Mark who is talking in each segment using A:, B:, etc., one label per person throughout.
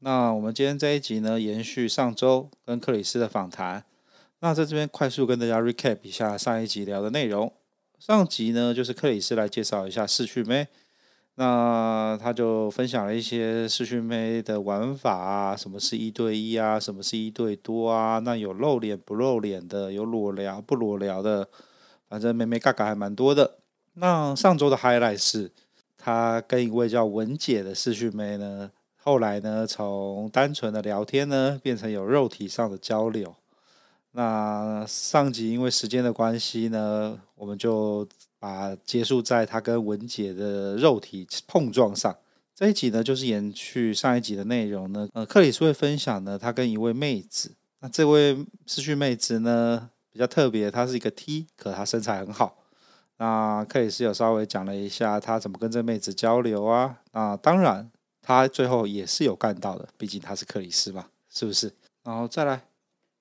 A: 那我们今天这一集呢，延续上周跟克里斯的访谈。那在这边快速跟大家 recap 一下上一集聊的内容。上集呢，就是克里斯来介绍一下视讯妹，那他就分享了一些视讯妹的玩法啊，什么是一对一啊，什么是一对多啊，那有露脸不露脸的，有裸聊不裸聊的，反正妹妹嘎嘎还蛮多的。那上周的 highlight 是。他跟一位叫文姐的视讯妹呢，后来呢，从单纯的聊天呢，变成有肉体上的交流。那上集因为时间的关系呢，我们就把结束在他跟文姐的肉体碰撞上。这一集呢，就是延续上一集的内容呢。呃，克里斯会分享呢，他跟一位妹子，那这位失去妹子呢，比较特别，她是一个 T，可她身材很好。那克里斯有稍微讲了一下他怎么跟这妹子交流啊？那当然，他最后也是有干到的，毕竟他是克里斯嘛，是不是？然后再来，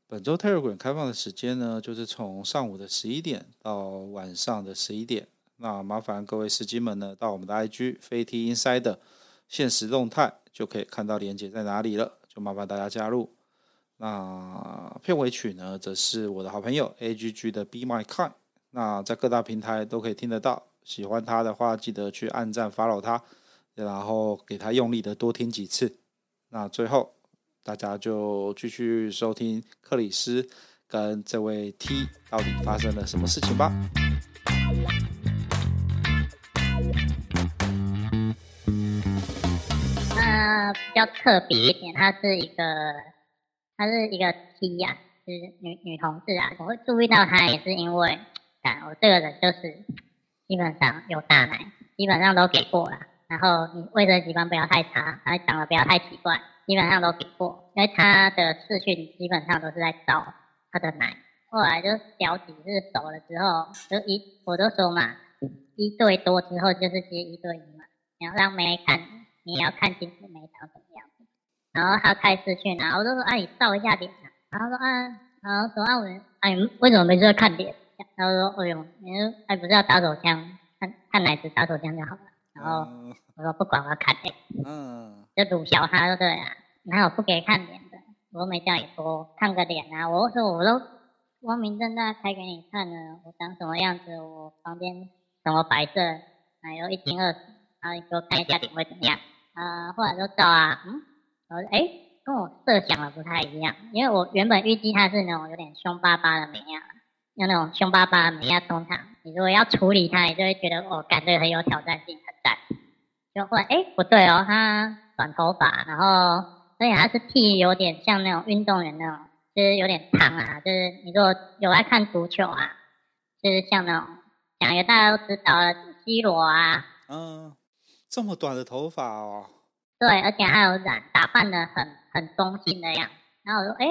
A: 本周 Telegram 开放的时间呢，就是从上午的十一点到晚上的十一点。那麻烦各位司机们呢，到我们的 IG 飞 T Inside 限时动态就可以看到链接在哪里了，就麻烦大家加入。那片尾曲呢，则是我的好朋友 AGG 的 Be My Kind。那在各大平台都可以听得到，喜欢他的话，记得去按赞 follow 他，然后给他用力的多听几次。那最后大家就继续收听克里斯跟这位 T 到底发生了什么事情吧。
B: 他比较特别一点，他是一个，他是一个 T 呀、啊，就是女女同志啊。我会注意到他，也是因为。我这个人就是基本上有大奶，基本上都给过了。然后你卫生习惯不要太差，然后长得不要太奇怪，基本上都给过。因为他的视讯基本上都是在找他的奶。后来就聊几次熟了之后，就一我都说嘛，一对多之后就是接一对一嘛。你要让妹看，你也要看清楚妹长什么样子。然后他开视讯，然后我就说：“啊，你照一下脸啊。”然后说：“啊，然后说啊，我哎，为什么没事看脸？”然后说：“哎呦，你还不是要打手枪？看看奶子打手枪就好了。”然后我说：“不管，我要看脸。”嗯，就辱小他，对了，哪有不给看脸的？我没叫你说看个脸啊！我说我都光明正大拍给你看了，我长什么样子，我旁边什么白色，奶油一斤二十，然后你给我看一下脸会怎么样？啊，后来就照啊，嗯，我说哎，跟我设想的不太一样，因为我原本预计他是那种有点凶巴巴的美亚。有那种凶巴巴的美亚通常，你如果要处理它，你就会觉得哦，感觉很有挑战性，很赞。就后来哎，不对哦，他短头发，然后而且他是剃有点像那种运动员那种，就是有点长啊，就是你如果有爱看足球啊，就是像那种讲一个大家都知道的 C 罗啊。嗯，
A: 这么短的头发哦。
B: 对，而且还有染，打扮的很很中性的样子。然后我说哎，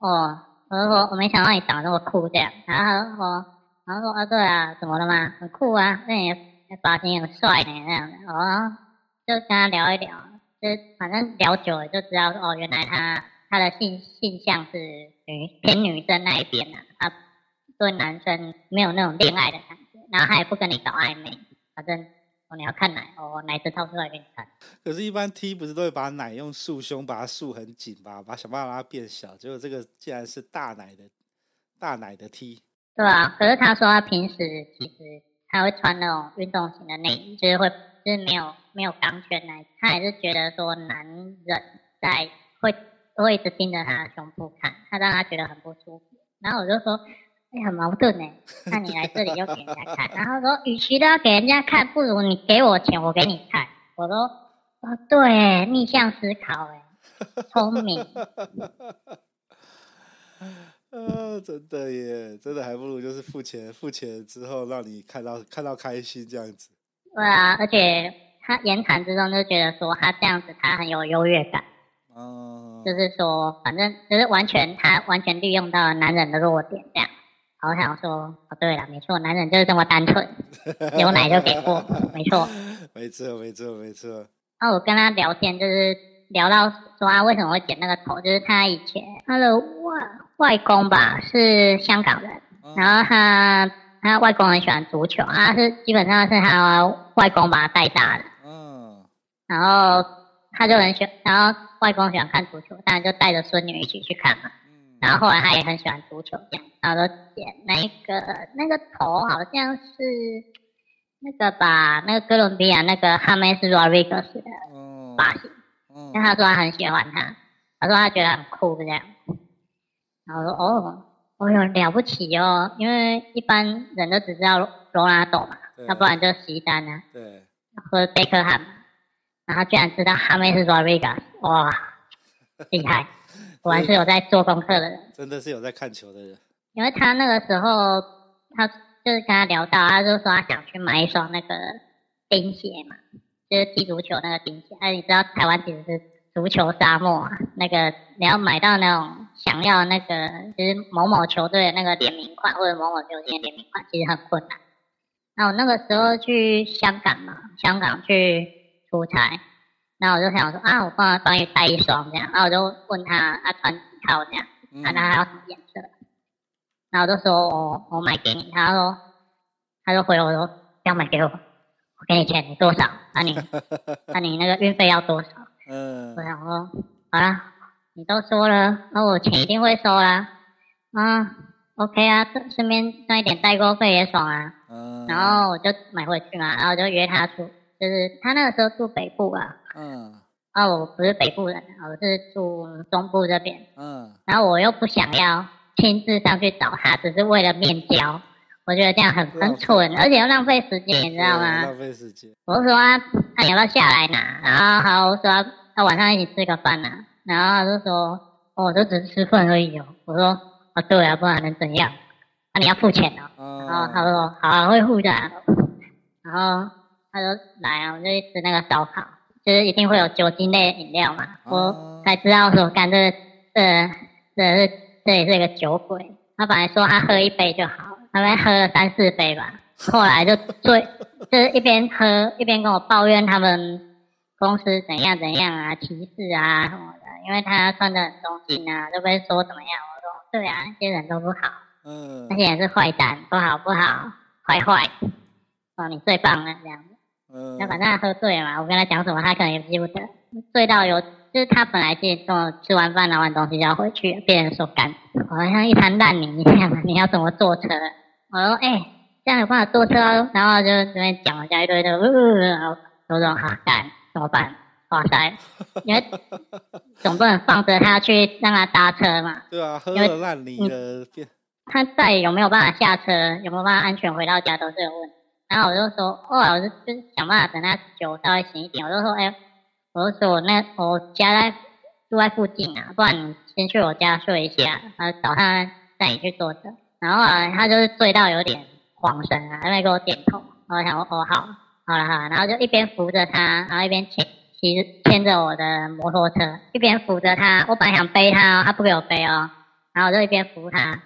B: 哦。我就说，我没想到你长得那么酷这样。然后他说，然后说啊，对啊，怎么了嘛？很酷啊，那你发型很帅呢，那样的。哦，就跟他聊一聊，就反正聊久了就知道，哦，原来他他的性性向是女偏女生那一边的，他对男生没有那种恋爱的感觉，然后他也不跟你搞暧昧，反正。哦，你要看奶哦，奶子掏出来给你看。
A: 可是，一般 T 不是都会把奶用束胸把它束很紧吧，把想办法让它变小。结果这个竟然是大奶的，大奶的 T。
B: 对啊，可是他说他平时其实他会穿那种运动型的内衣，就是会就是没有没有钢圈奶，他还是觉得说男人在会会一直盯着他的胸部看，他让他觉得很不舒服。然后我就说。哎，很矛盾呢。那你来这里又给人家看，然后说，与其都要给人家看，不如你给我钱，我给你看。我说，哦，对，逆向思考，哎，聪明。
A: 啊，真的耶，真的还不如就是付钱，付钱之后让你看到看到开心这样子。
B: 对啊，而且他言谈之中就觉得说他这样子他很有优越感。嗯。
A: 嗯，
B: 就是说，反正就是完全他完全利用到男人的弱点这样。好想说，哦对了，没错，男人就是这么单纯，牛奶就给过，没错，
A: 没错，没错，没错。
B: 那我跟他聊天，就是聊到说他为什么会剪那个头，就是他以前他的外外公吧是香港人，嗯、然后他他外公很喜欢足球啊，是基本上是他外公把他带大的，嗯，然后他就很喜欢，然后外公喜欢看足球，当然就带着孙女一起去看嘛，嗯、然后后来他也很喜欢足球这样，然后就剪那个那个头好像是。那个吧那个哥伦比亚那个哈梅斯·罗瑞格斯的发型，嗯，但他说他很喜欢他，他说他觉得很酷这样，然后我说哦，哦哟了不起哦，因为一般人都只知道罗纳多嘛，要不然就西丹啊，对，或者贝克汉，然后居然知道哈梅斯·罗瑞格斯，哇，厉害，果然是有在做功课的人，
A: 真的是有在看球的人，
B: 因为他那个时候他。就是跟他聊到，他就说他想去买一双那个冰鞋嘛，就是踢足球那个钉鞋。哎、你知道台湾其实是足球沙漠啊，那个你要买到那种想要那个就是某某球队的那个联名款或者某某球星的联名款，其实很困难。那我那个时候去香港嘛，香港去出差，那我就想说啊，我帮他帮你带一双这样，然后我就问他，他穿几号这样，啊，他还要什么颜色？然后我就说我我买给你，他说他就回我说要买给，我给你钱，你多少？那、啊、你那、啊、你那个运费要多少？嗯，我想说好啦，你都说了，那我钱一定会收啦。啊，OK 啊，顺便赚一点代购费也爽啊。嗯，然后我就买回去嘛，然后我就约他出，就是他那个时候住北部啊。嗯，啊，我不是北部人，我是住中部这边。嗯，然后我又不想要。亲自上去找他，只是为了面交，我觉得这样很很蠢，而且又浪费时间，你知道吗？浪费时间。我就说啊，他你要不要下来拿？然后好，我说他、啊、晚上一起吃个饭呐。然后他就说，哦，我就只是吃饭而已哦。我说，啊，对啊，不然能怎样？啊，你要付钱哦。嗯、然后他说，好啊，会付的。然后他说来啊，我就去吃那个烧烤，就是一定会有酒精类饮料嘛。嗯、我才知道说，干这这这是。这也是一个酒鬼，他本来说他喝一杯就好，他们喝了三四杯吧，后来就醉，就是一边喝一边跟我抱怨他们公司怎样怎样啊，歧视啊什么的，因为他穿的很中性啊，就被说怎么样？我说对啊，那些人都不好，嗯，那些人是坏蛋，不好不好，坏坏，哦，你最棒了这样子，嗯，那反正他喝醉了嘛，我跟他讲什么，他可能也记不得，醉到有。就是他本来是跟我吃完饭拿完东西就要回去，别人说干，好像一滩烂泥一样，你要怎么坐车？我说哎、欸，这样有办法坐车，然后就这边讲了一堆的，然后说说好干怎么办？哇塞，因为总不能放着他去让他搭车嘛。对啊，喝了烂泥的他再有没有办法下车，有没有办法安全回到家都是有问题。然后我就说，后来我就就是想办法等他酒稍微醒一点，我就说哎。欸我说我那我家在住在附近啊，不然你先去我家睡一下，然后早上带你去坐车。然后啊，他就是醉到有点恍神啊，他没给我点头。我想说哦好，好了好了，然后就一边扶着他，然后一边牵骑牵着我的摩托车，一边扶着他。我本来想背他哦，他不给我背哦，然后我就一边扶他，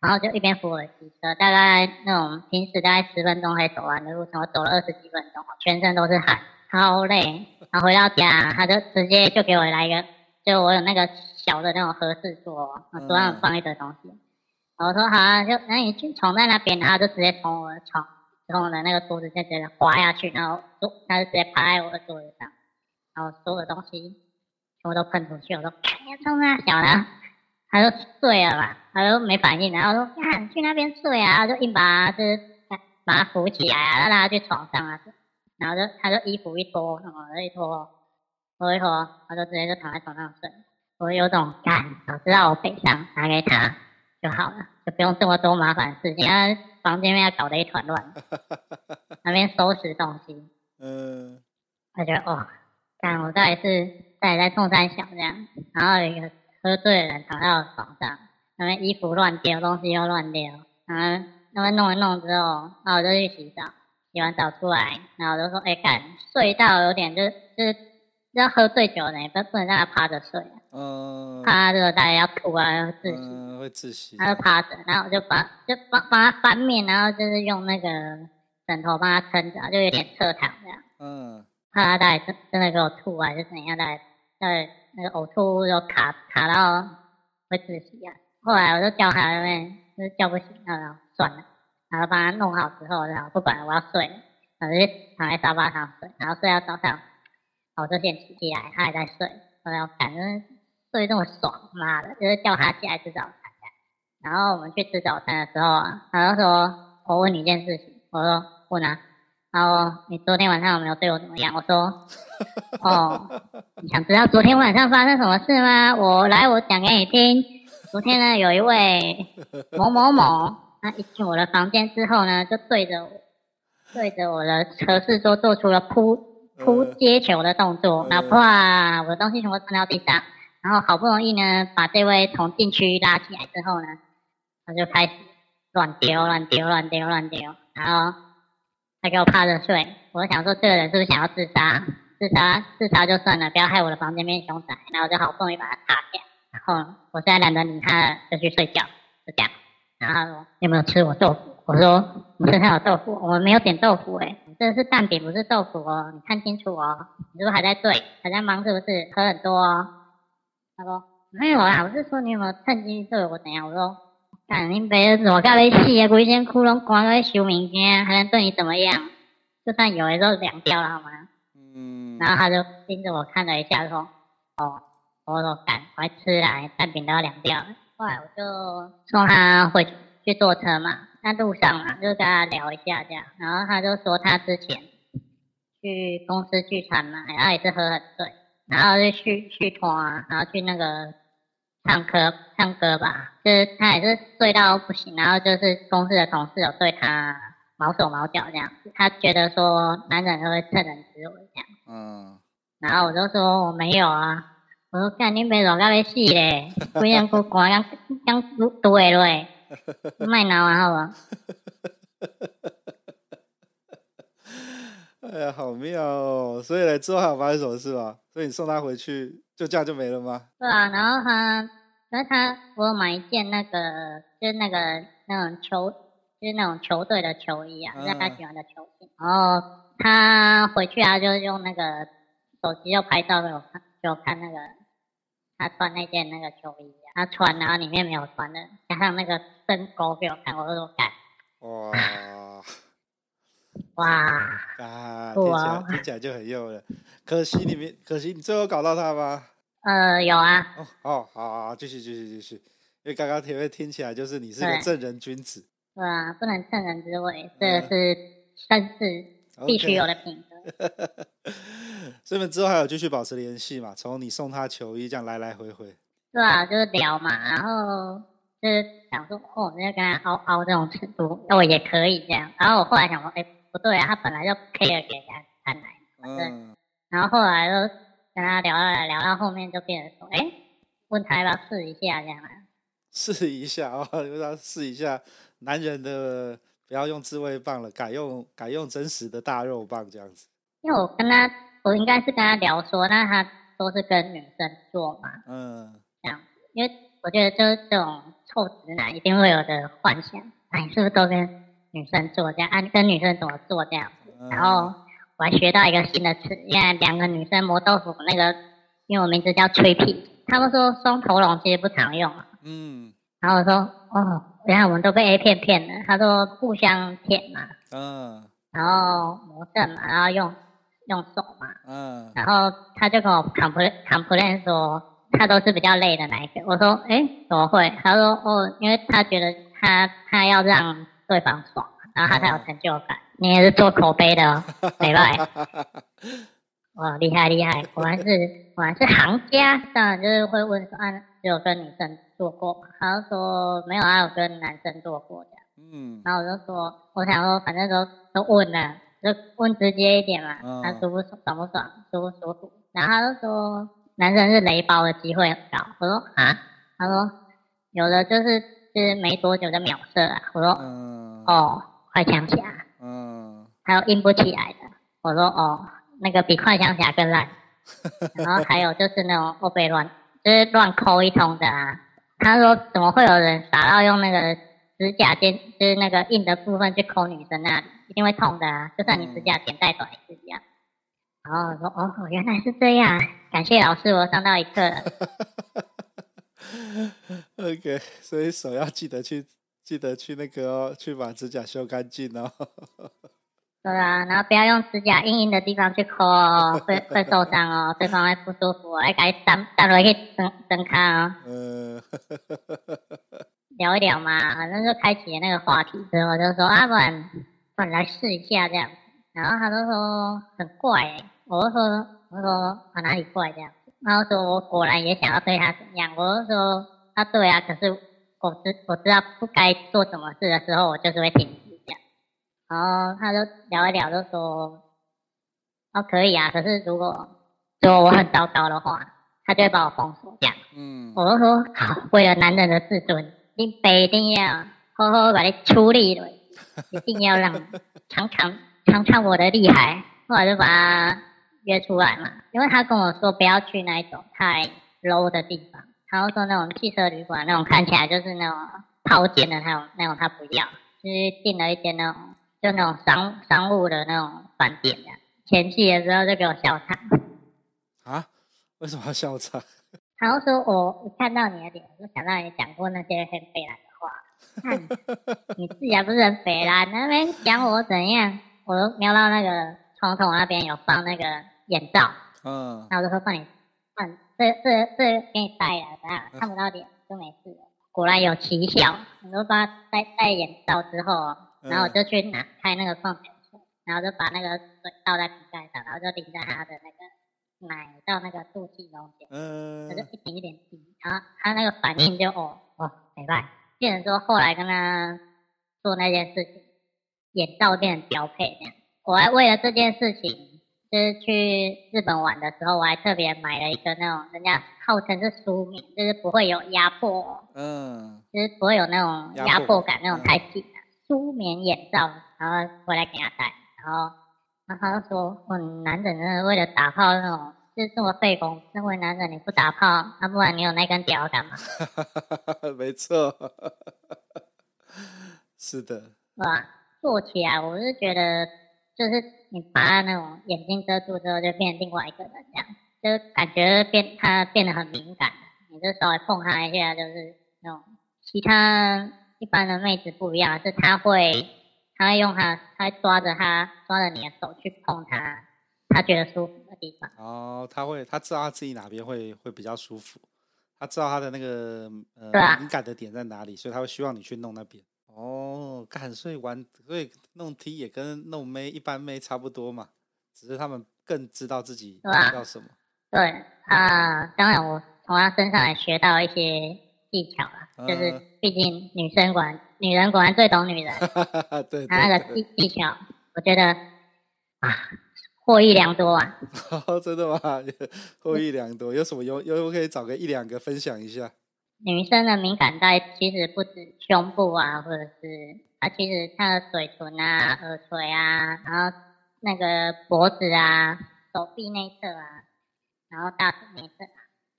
B: 然后就一边扶我的机车，大概那种平时大概十分钟可以走完的路程，我走了二十几分钟，全身都是汗。超累，然后回到家，他就直接就给我来一个，就我有那个小的那种合适桌，桌上放一堆东西。然后我说好啊，就那你去床在那边，然后就直接从我的床，从我的那个桌子就直接滑下去，然后桌他就直接趴在我的桌子上，然后所有的东西全部都喷出去。我说赶紧冲啊，小的，他就睡了吧，他就没反应，然后说呀，你去那边睡啊，就硬把就是把他扶起来啊，让他去床上啊。然后就他就衣服一脱，什么一脱，脱一脱，他就直接就躺在床上睡。我有种干，早知道我北上拿给他就好了，就不用这么多麻烦的事情。他房间面要搞得一团乱，那边收拾东西。嗯。他觉得哦，干我到底是到底在冲三小这样。然后有一个喝醉的人躺在我床上，那边衣服乱丢，东西又乱丢。然后那边弄一弄之后，然后我就去洗澡。洗完澡出来，然后我就说：“哎、欸，干睡到有点就是就是要喝醉酒呢，不不能让他趴着睡，嗯，怕他这个大家要吐啊，要窒息，
A: 嗯，会窒息，
B: 他就趴着，然后我就把就帮帮他翻面，然后就是用那个枕头帮他撑着，就有点侧躺这样，嗯，怕他大概真真的给我吐啊，就是怎样，大概在那个呕吐物就卡卡到会窒息啊。后来我就叫他那边，就是叫不醒，然后算了，然后帮他弄好之后，然后不管了，我要睡，然后就躺在沙发上睡，然后睡到早上。我就先起来，他还在睡，我要反正睡这么爽，妈的，就是叫他起来吃早餐。然后我们去吃早餐的时候啊，他就说：“我问你一件事情。”我说：“问啊。”然后你昨天晚上有没有对我怎么样？我说：“哦，你想知道昨天晚上发生什么事吗？我来，我讲给你听。昨天呢，有一位某某某，他一进我的房间之后呢，就对着我，对着我的和室桌做出了扑。”扑接球的动作，然后啪，我的东西全部喷到地上，然后好不容易呢，把这位从禁区拉起来之后呢，他就开始乱丢、乱丢、乱丢、乱丢，然后他给我趴着睡。我想说，这个人是不是想要自杀？自杀，自杀就算了，不要害我的房间变凶宅。然后我就好不容易把他擦掉，然后我现在懒得理他了，就去睡觉，就这样。然后他说：“你有没有吃我豆腐？”我说：“我身上有豆腐，我们没有点豆腐哎、欸这是蛋饼，不是豆腐哦，你看清楚哦。你是不是还在对，还在忙是不是？喝很多哦。他说没有啊，我是说你有没有趁机对我怎样？我说，看你别怎么搞的死啊，规身窟窿关在修明天，还能对你怎么样？就算有的时候凉掉了好吗？嗯。然后他就盯着我看了一下，说，哦，我说赶快吃啊，蛋饼都要凉掉了。后来我就送他回去，坐车嘛。在路上嘛，就跟他聊一下这样，然后他就说他之前去公司聚餐嘛，然后也是喝很醉，然后就去去团，然后去那个唱歌唱歌吧，就是他也是醉到不行，然后就是公司的同事有对他毛手毛脚这样，他觉得说男人都会趁人之危这样，嗯，然后我就说我没有啊，我说干你没搞到要死嘞，不然不光刚刚对嘞。卖闹啊，好吧？
A: 哎呀，好妙哦！所以呢，之后还有发生什么事吗？所以你送他回去，就这样就没了吗？
B: 对啊，然后他，然后他，我有买一件那个，就是那个那种球，就是那种球队的球衣啊，就是他喜欢的球星。然后他回去啊，就用那个手机要拍照给我看，给我看那个他穿那件那个球衣。他穿，然后里面没有穿的，加上那个深沟给我看，我都敢。哇
A: 哇啊！听起来听起来就很诱人。可惜你没，可惜你最后搞到他吗？
B: 呃，有啊。
A: 哦，好，好，好，继续，继续，继续。因为刚刚前面听起来就是你是个正人君子。
B: 对啊，不能趁人之危，这个是绅士必须有的品格。
A: 所以你们之后还有继续保持联系嘛？从你送他球衣这样来来回回。
B: 对啊，就是聊嘛，然后就是想说，哦，人家跟他凹凹这种尺度，那我也可以这样。然后我后来想说，哎，不对啊，他本来就 care 给人家看来，嗯。然后后来就跟他聊了聊到后面就变成说，哎，问他要不要试一下这样。
A: 试一下啊，让、哦、他试一下男人的，不要用自慰棒了，改用改用真实的大肉棒这样子。
B: 因为我跟他，我应该是跟他聊说，那他都是跟女生做嘛，嗯。这样，因为我觉得就是这种臭直男一定会有的幻想，哎，是不是都跟女生做这样？啊，跟女生怎么做这样？然后我还学到一个新的词，因为两个女生磨豆腐那个，因为我名字叫吹屁，他们说双头龙其实不常用。嗯。然后我说，哦，原来我们都被 A 片骗了。他说互相舔嘛。嗯。然后磨蹭嘛，然后用用手嘛。嗯。然后他就跟我 complain complain 说。他都是比较累的那一个。我说，哎、欸，怎么会？他说，哦，因为他觉得他他要让对方爽，然后他才有成就感。你也是做口碑的哦，没办法。哇，厉害厉害！果然是果然是行家。当然就是会问说，啊，只有跟女生做过嘛？他就说没有，啊有跟男生做过的。嗯。然后我就说，我想说，反正都都问了，就问直接一点嘛。他舒不爽，爽不爽，舒不舒服？然后他就说。男生是雷包的机会很高，我说啊，他说有的就是就是没多久就秒射啊，我说、嗯、哦，快枪侠，嗯，还有硬不起来的，我说哦，那个比快枪侠更烂，然后还有就是那种欧北乱，就是乱抠一通的啊。他说怎么会有人傻到用那个指甲尖，就是那个硬的部分去抠女生那里，一定会痛的啊！就算你指甲剪再短也是一样。然后我说哦，原来是这样，感谢老师，我上到一课了。
A: OK，所以手要记得去，记得去那个哦，去把指甲修干净哦。
B: 对啊，然后不要用指甲硬硬的地方去抠哦，会会受伤哦，对方会不舒服，还该打打落去整整卡哦。嗯。聊一聊嘛，反正就开启了那个话题之后，就说啊，不然不然来试一下这样。然后他就说很怪，欸，我就说我就说啊哪里怪这样。然后说我果然也想要对他怎样，我就说啊对啊，可是我知我知道不该做什么事的时候，我就是会停止这样。然后他就聊一聊，就说哦可以啊，可是如果如果我很糟糕的话，他就会把我封锁这样。嗯，我就说好，为了男人的自尊，你一定要好好把你处理了，一定要让尝尝尝尝我的厉害。后来就把他。约出来嘛，因为他跟我说不要去那一种太 low 的地方，他就说那种汽车旅馆那种看起来就是那种套间的那种那种他不要，就是订了一间那种就那种商商务的那种饭店的。前戏的时候就给我笑场。
A: 啊？为什么要笑场？
B: 他就说我一看到你的脸，我就想到你讲过那些很北烂的话。看，你自己还不是很北烂，那边讲我怎样？我都瞄到那个窗口那边有放那个。眼罩，嗯，然后我就说帮你，放，这这这给你戴了，这样看不到脸就没事了。果然有奇效，我就帮他戴戴眼罩之后，然后我就去拿开那个矿泉水，然后就把那个水倒在瓶盖上，然后就淋在他的那个奶到那个肚脐中间，嗯，他就一点一点滴，然后他那个反应就哦哦没办法，变成说后来跟他做那件事情，眼罩变成标配这样，我还为了这件事情。就是去日本玩的时候，我还特别买了一个那种人家号称是舒眠，就是不会有压迫，嗯，就是不会有那种压迫感，那种太紧的舒眠眼罩，然后回来给他戴，然后然后他就说，我男人真的为了打炮那种，就是这么费工，身为男人你不打炮，那不然你有那根屌干嘛？
A: 没错，是的，
B: 哇，做起来我是觉得。就是你把他那种眼睛遮住之后，就变另外一个人这样，就感觉变他变得很敏感。你就稍微碰他一下，就是那种其他一般的妹子不一样，是他会他会用他，他会抓着他抓着你的手去碰他，他觉得舒服的地方。
A: 哦，他会他知道他自己哪边会会比较舒服，他知道他的那个呃、
B: 啊、
A: 敏感的点在哪里，所以他会希望你去弄那边。哦，干，所以玩，所以弄 T 也跟弄妹一般妹差不多嘛，只是他们更知道自己要什么。
B: 对啊、呃，当然我从他身上也学到一些技巧了，嗯、就是毕竟女生果然，女人果然最懂女人。
A: 对，
B: 他那个技技巧，我觉得啊，获益良多啊。
A: 哦，真的吗？获益良多，有什么有有可以找个一两个分享一下？
B: 女生的敏感带其实不止胸部啊，或者是啊，其实她的嘴唇啊、耳垂啊，然后那个脖子啊、手臂内侧啊，然后大腿内侧，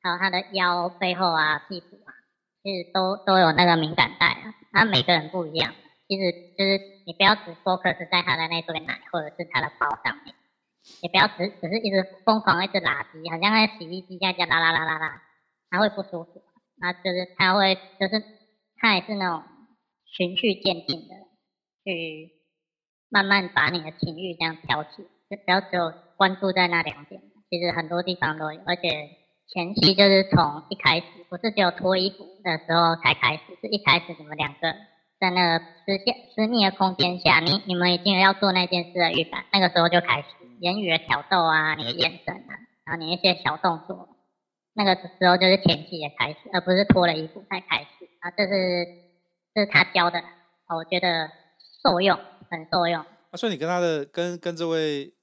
B: 还有她的腰背后啊、屁股啊，其实都都有那个敏感带啊。那每个人不一样，其实就是你不要只 focus 在他的那对奶或者是他的包上面，也不要只只是一直疯狂一直拉机，好像在洗衣机这样拉拉拉拉拉，他会不舒服。那就是他会，就是他也是那种循序渐进的，去慢慢把你的情欲这样挑起，就不要只有关注在那两点，其实很多地方都有，而且前期就是从一开始，不是只有脱衣服的时候才开始，是一开始你们两个在那个私下私密的空间下，你你们已经有要做那件事的预感，那个时候就开始言语的挑逗啊，你的眼神啊，然后你一些小动作。那个时候就是前期的开始，而不是脱了衣服才开始啊！这是这是他教的，我觉得受用，很受用。
A: 啊，所以你跟他的跟跟这位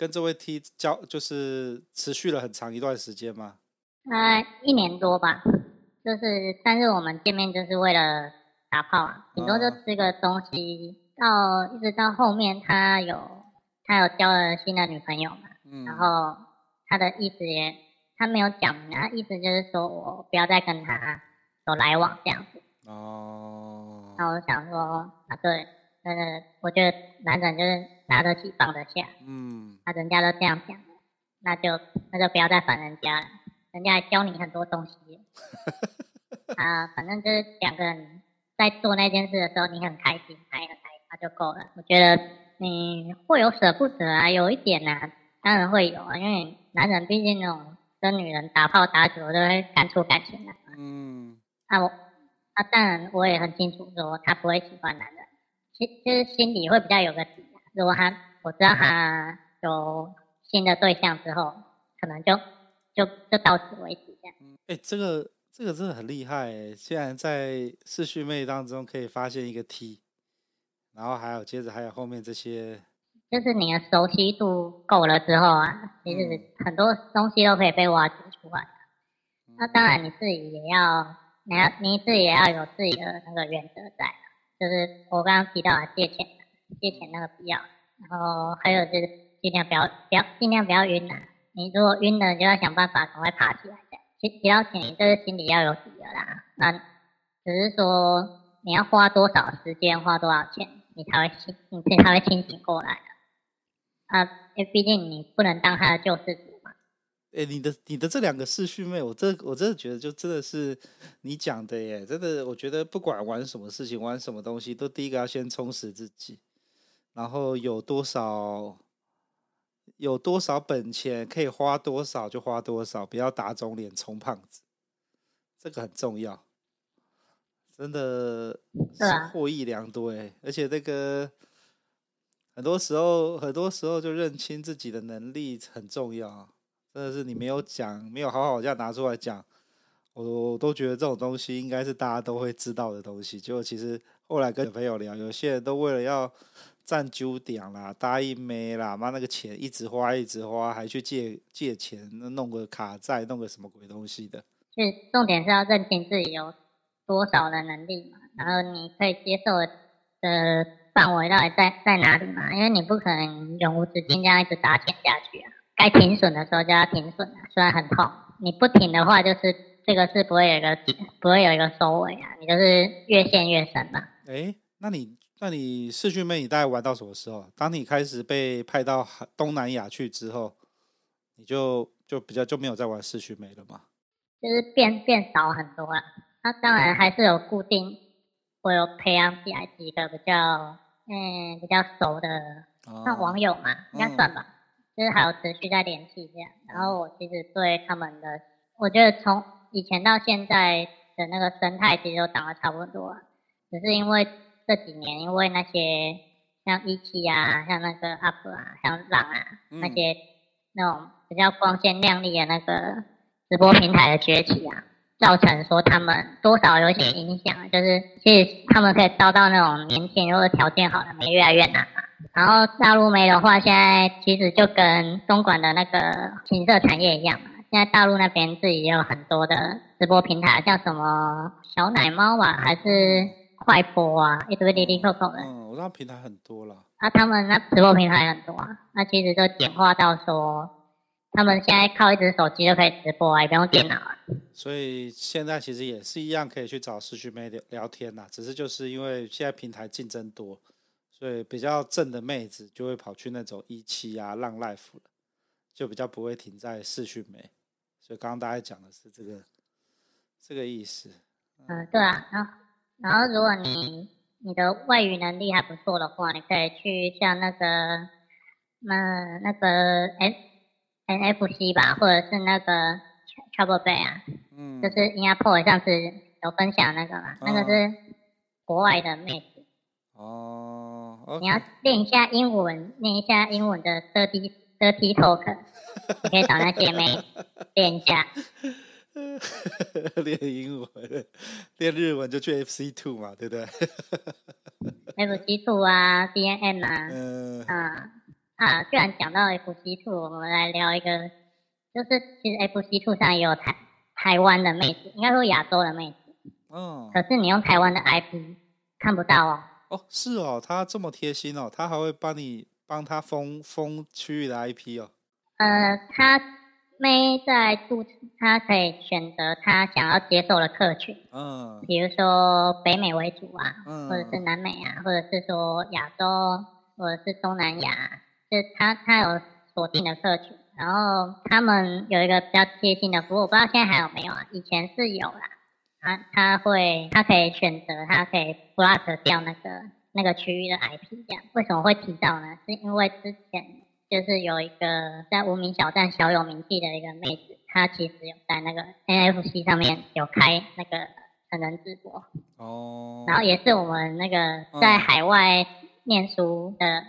A: 跟这位 T 交，就是持续了很长一段时间吗？
B: 呃，一年多吧。就是，但是我们见面就是为了打炮啊，顶多就吃个东西。到一直到后面，他有他有交了新的女朋友嘛，嗯，然后。他的意思也他没有讲，他意思就是说我不要再跟他有来往这样子。
A: 哦。
B: 那我想说啊，对，那个我觉得男人就是拿得起放得下。嗯。那人家都这样讲，那就那就不要再烦人家了，人家还教你很多东西。啊，反正就是两个人在做那件事的时候，你很开心，他也很开心，那就够了。我觉得你会有舍不得啊，有一点啊，当然会有啊，因为男人毕竟那种跟女人打炮打久，都会感触感情的。嗯。啊我，啊当然我也很清楚说他不会喜欢男人，其就是心里会比较有个底。如果他我知道他有新的对象之后，可能就就就到此为止这样。
A: 哎、欸，这个。这个真的很厉害诶，竟然在四续妹当中可以发现一个 T，然后还有接着还有后面这些，
B: 就是你的熟悉度够了之后啊，其实很多东西都可以被挖掘出来。嗯、那当然你自己也要，你要你自己也要有自己的那个原则在，就是我刚刚提到的借钱，借钱那个不要，然后还有就是尽量不要不要尽量不要晕啊，你如果晕了，就要想办法赶快爬起来的。提提到钱，你这个心里要有底的啦。那只是说你要花多少时间，花多少钱，你才会清，你才会清醒过来的啊。因为毕竟你不能当他的救世主嘛。
A: 哎、你的你的这两个视讯妹，我真我真的觉得就真的是你讲的耶。真的，我觉得不管玩什么事情，玩什么东西，都第一个要先充实自己，然后有多少。有多少本钱可以花多少就花多少，不要打肿脸充胖子，这个很重要，真的是获益良多哎！而且那个很多时候，很多时候就认清自己的能力很重要，真的是你没有讲，没有好好这样拿出来讲，我我都觉得这种东西应该是大家都会知道的东西。结果其实后来跟朋友聊，有些人都为了要。占九点啦，答应没啦，妈那个钱一直花一直花，还去借借钱，弄个卡债，弄个什么鬼东西的。
B: 是重点是要认清自己有多少的能力嘛，然后你可以接受的范围到底在在哪里嘛？因为你不可能永无止境这样一直砸钱下去啊，该停损的时候就要停损啊，虽然很痛，你不停的话，就是这个是不会有一个不会有一个收尾啊，你就是越陷越深嘛。
A: 哎、欸，那你？那你视讯妹，你大概玩到什么时候？当你开始被派到东南亚去之后，你就就比较就没有再玩视讯妹了吗？
B: 就是变变少很多啊。那当然还是有固定，我有培养起来几个比较嗯比较熟的，那网友嘛，应该算吧。嗯、就是还有持续在联系这样。然后我其实对他们的，我觉得从以前到现在的那个生态其实都长得差不多了，只是因为。这几年，因为那些像一期啊，像那个 UP 啊，像浪啊，嗯、那些那种比较光鲜亮丽的那个直播平台的崛起啊，造成说他们多少有些影响，就是其实他们可以招到那种年轻或者条件好的妹越来越难嘛。然后大陆妹的话，现在其实就跟东莞的那个情色产业一样嘛，现在大陆那边自己也有很多的直播平台，像什么小奶猫吧，还是。快播啊，一堆滴滴扣扣的。
A: 嗯，我知道平台很多了。
B: 啊，他们那直播平台很多啊，那其实就简化到说，他们现在靠一只手机就可以直播啊，也不用电脑啊。
A: 所以现在其实也是一样，可以去找视讯妹聊聊天呐，只是就是因为现在平台竞争多，所以比较正的妹子就会跑去那种一期啊、浪 life 了，就比较不会停在视讯妹。所以刚刚大家讲的是这个这个意思。
B: 嗯，对啊，好。然后，如果你你的外语能力还不错的话，你可以去像那个那那个 N NFC 吧，或者是那个 Trouble Bay 啊，嗯，就是应该 po 上次有分享那个嘛，哦、那个是国外的妹子。哦。Okay、你要练一下英文，练一下英文的 dirty dirty talk，你可以找那些妹练一下。
A: 练英文，练日文就去 FC Two 嘛，对不对？
B: FC Two 啊，DNM 啊，嗯啊啊！居然讲到 FC Two，我们来聊一个，就是其实 FC Two 上也有台台湾的妹子，应该说亚洲的妹子。嗯。可是你用台湾的 IP 看不到哦。
A: 哦，是哦，他这么贴心哦，他还会帮你帮他封封区域的 IP 哦。
B: 呃，他。妹在注册，她可以选择她想要接受的客群，嗯，比如说北美为主啊，嗯，或者是南美啊，或者是说亚洲，或者是东南亚，就是她她有锁定的客群，然后他们有一个比较贴心的服务，我不知道现在还有没有啊？以前是有啦，他他会他可以选择，他可以 block 掉那个那个区域的 IP，这样为什么会提到呢？是因为之前。就是有一个在无名小站小有名气的一个妹子，她其实有在那个 NFC 上面有开那个成人直播哦，然后也是我们那个在海外念书的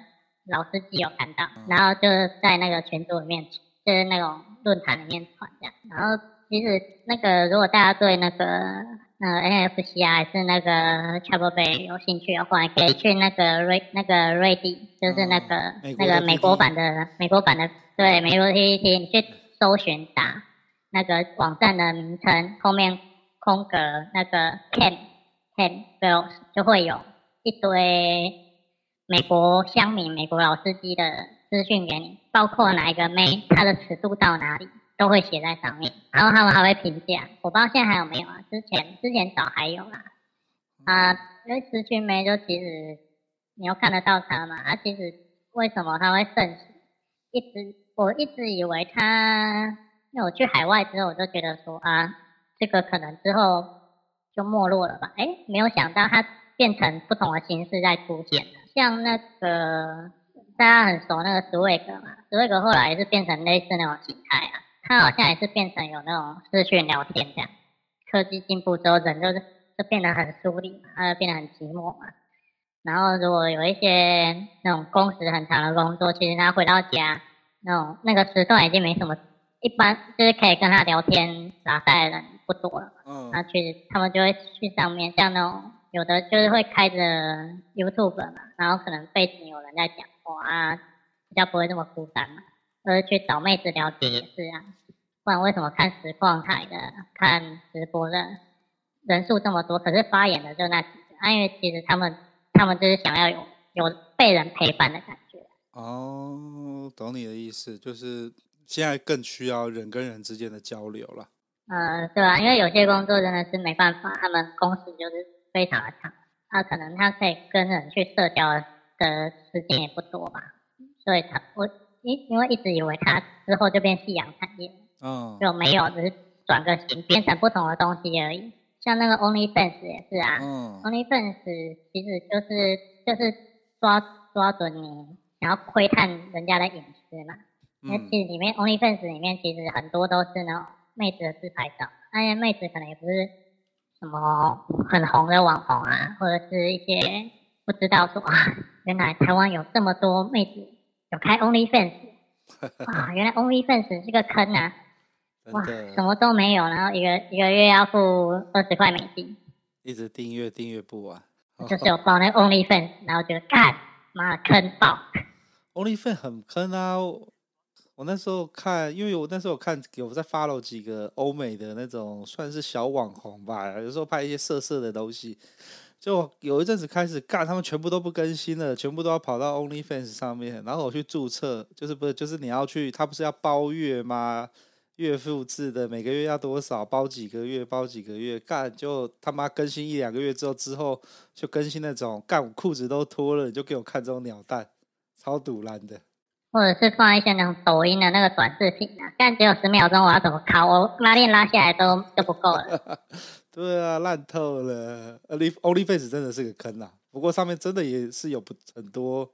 B: 老司机有看到，然后就是在那个群组里面，就是那种论坛里面传这样，然后其实那个如果大家对那个。呃，NFC 啊，还是那个 Travel Bay 有兴趣的话，可以去那个瑞那个 Reddit，就是那个、嗯、那个美国版的美国版的对美国 PTT，你去搜寻打那个网站的名称后面空格那个 Cam Cam Bills，就会有一堆美国乡民、美国老司机的资讯给你，包括哪一个妹，它的尺度到哪里。都会写在上面，然后他们还会评价。我不知道现在还有没有啊？之前之前早还有啦。啊，因为资讯妹就其实你又看得到他嘛。啊，其实为什么他会盛行？一直我一直以为他，因为我去海外之后，我就觉得说啊，这个可能之后就没落了吧。哎，没有想到它变成不同的形式在出现了。像那个大家很熟那个 Swag 嘛，Swag 后来也是变成类似那种形态啊。它好像也是变成有那种视讯聊天这样，科技进步之后，人就是就变得很疏离嘛，它就变得很寂寞嘛。然后如果有一些那种工时很长的工作，其实他回到家那种那个时段已经没什么，一般就是可以跟他聊天打赛的人不多了。嗯。然后去他们就会去上面，像那种有的就是会开着 YouTube 嘛，然后可能背景有人在讲话啊，比较不会那么孤单嘛。而去找妹子聊天也是啊，不然为什么看实况台的、看直播的人数这么多，可是发言的就那几个？啊，因为其实他们他们就是想要有有被人陪伴的感觉。
A: 哦，懂你的意思，就是现在更需要人跟人之间的交流了。
B: 呃，对啊，因为有些工作真的是没办法，他们工时就是非常的长，他可能他可以跟人去社交的时间也不多吧，所以他我。因因为一直以为他之后就变夕阳产业，嗯，就没有，只是转个型，变成不同的东西而已。像那个 OnlyFans 也是啊，嗯，OnlyFans 其实就是就是抓抓准你然后窥探人家的隐私嘛。那、嗯、其实里面 OnlyFans 里面其实很多都是那种妹子的自拍照，那些妹子可能也不是什么很红的网红啊，或者是一些不知道说 啊，原来台湾有这么多妹子。有开 OnlyFans，哇，原来 OnlyFans 是个坑啊！哇，什么都没有，然后一个一个月要付二十块美金，
A: 一直订阅订阅不完，
B: 就是有报那个 OnlyFans，然后觉得干，妈坑爆！
A: OnlyFans 很坑啊！我那时候看，因为我那时候看有在 follow 几个欧美的那种算是小网红吧，有时候拍一些色色的东西。就有一阵子开始干，他们全部都不更新了，全部都要跑到 OnlyFans 上面。然后我去注册，就是不是就是你要去，他不是要包月吗？月付制的，每个月要多少？包几个月？包几个月？干就他妈更新一两个月之后，之后就更新那种干我裤子都脱了，你就给我看这种鸟蛋，超堵烂的。
B: 或者是放一些那种抖音的那个短视频啊，干只有十秒钟，我要怎么卡？我拉链拉下来都都不够了。
A: 对啊，烂透了。OnlyFans 真的是个坑啊！不过上面真的也是有不很多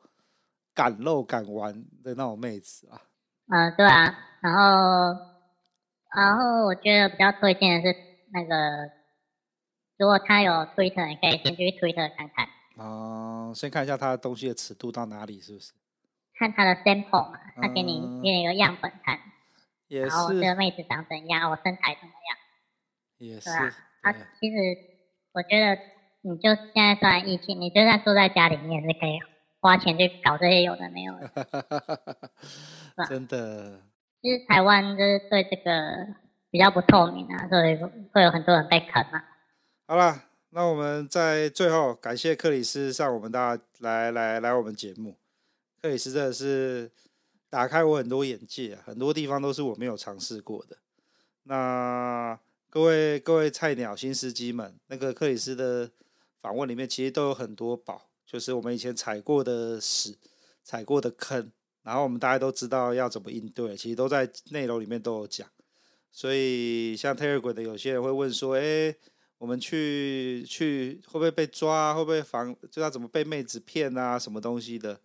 A: 敢露敢玩的那种妹子啊。
B: 嗯，对啊。然后，然后我觉得比较推荐的是那个，如果他有 Twitter，你可以先去 Twitter 看看。
A: 哦、嗯，先看一下他的东西的尺度到哪里，是不是？
B: 看他的 sample 嘛，他给你给你一个样本看。也是。然后这个妹子长怎样，我身材怎么样？
A: 也是。
B: 啊，其实我觉得，你就现在算疫情，你就算坐在家里面，是可以花钱去搞这些有的没有的，
A: 吧真的。
B: 实台湾就是对这个比较不透明啊，所以会有很多人被坑嘛。
A: 好了，那我们在最后感谢克里斯上我们大家来来来我们节目。克里斯真的是打开我很多眼界啊，很多地方都是我没有尝试过的。那各位各位菜鸟新司机们，那个克里斯的访问里面其实都有很多宝，就是我们以前踩过的屎、踩过的坑，然后我们大家都知道要怎么应对，其实都在内容里面都有讲。所以像 Telegram 的有些人会问说：“哎，我们去去会不会被抓？会不会防？就要怎么被妹子骗啊？什么东西的？”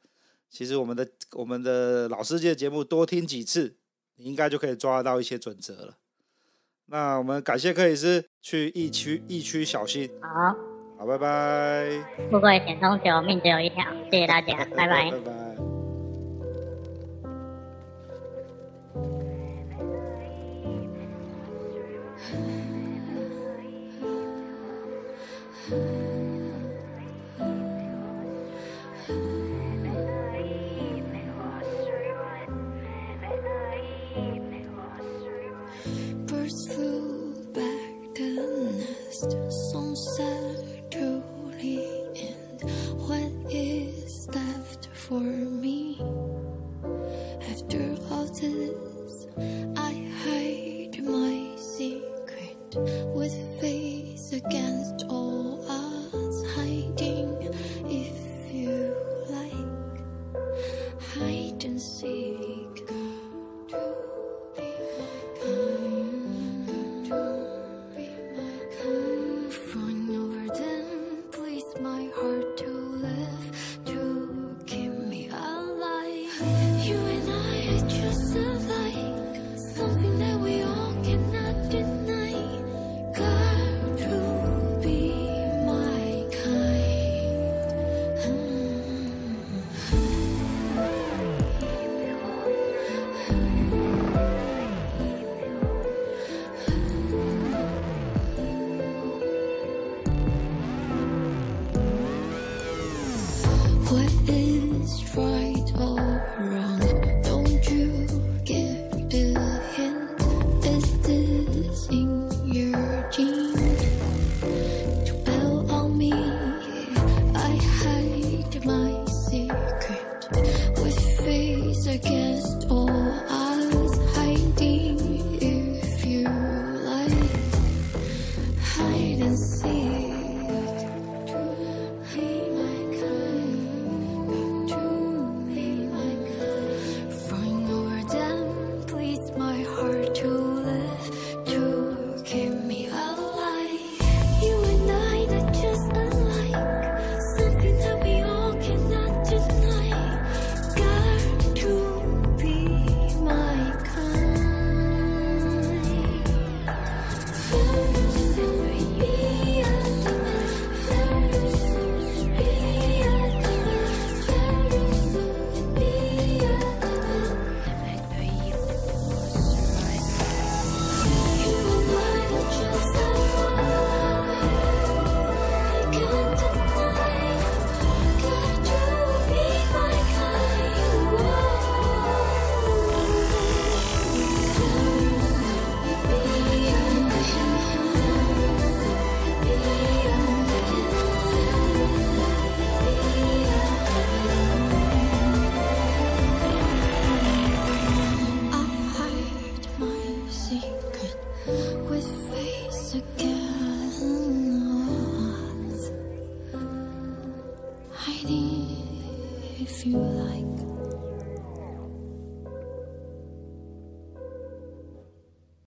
A: 其实我们的我们的老司机的节目多听几次，你应该就可以抓到一些准则了。那我们感谢克里斯，去疫区疫区小心。
B: 好，
A: 好，拜拜。
B: 富贵险中求，命只有一条。谢谢大家，拜拜。
A: 拜拜。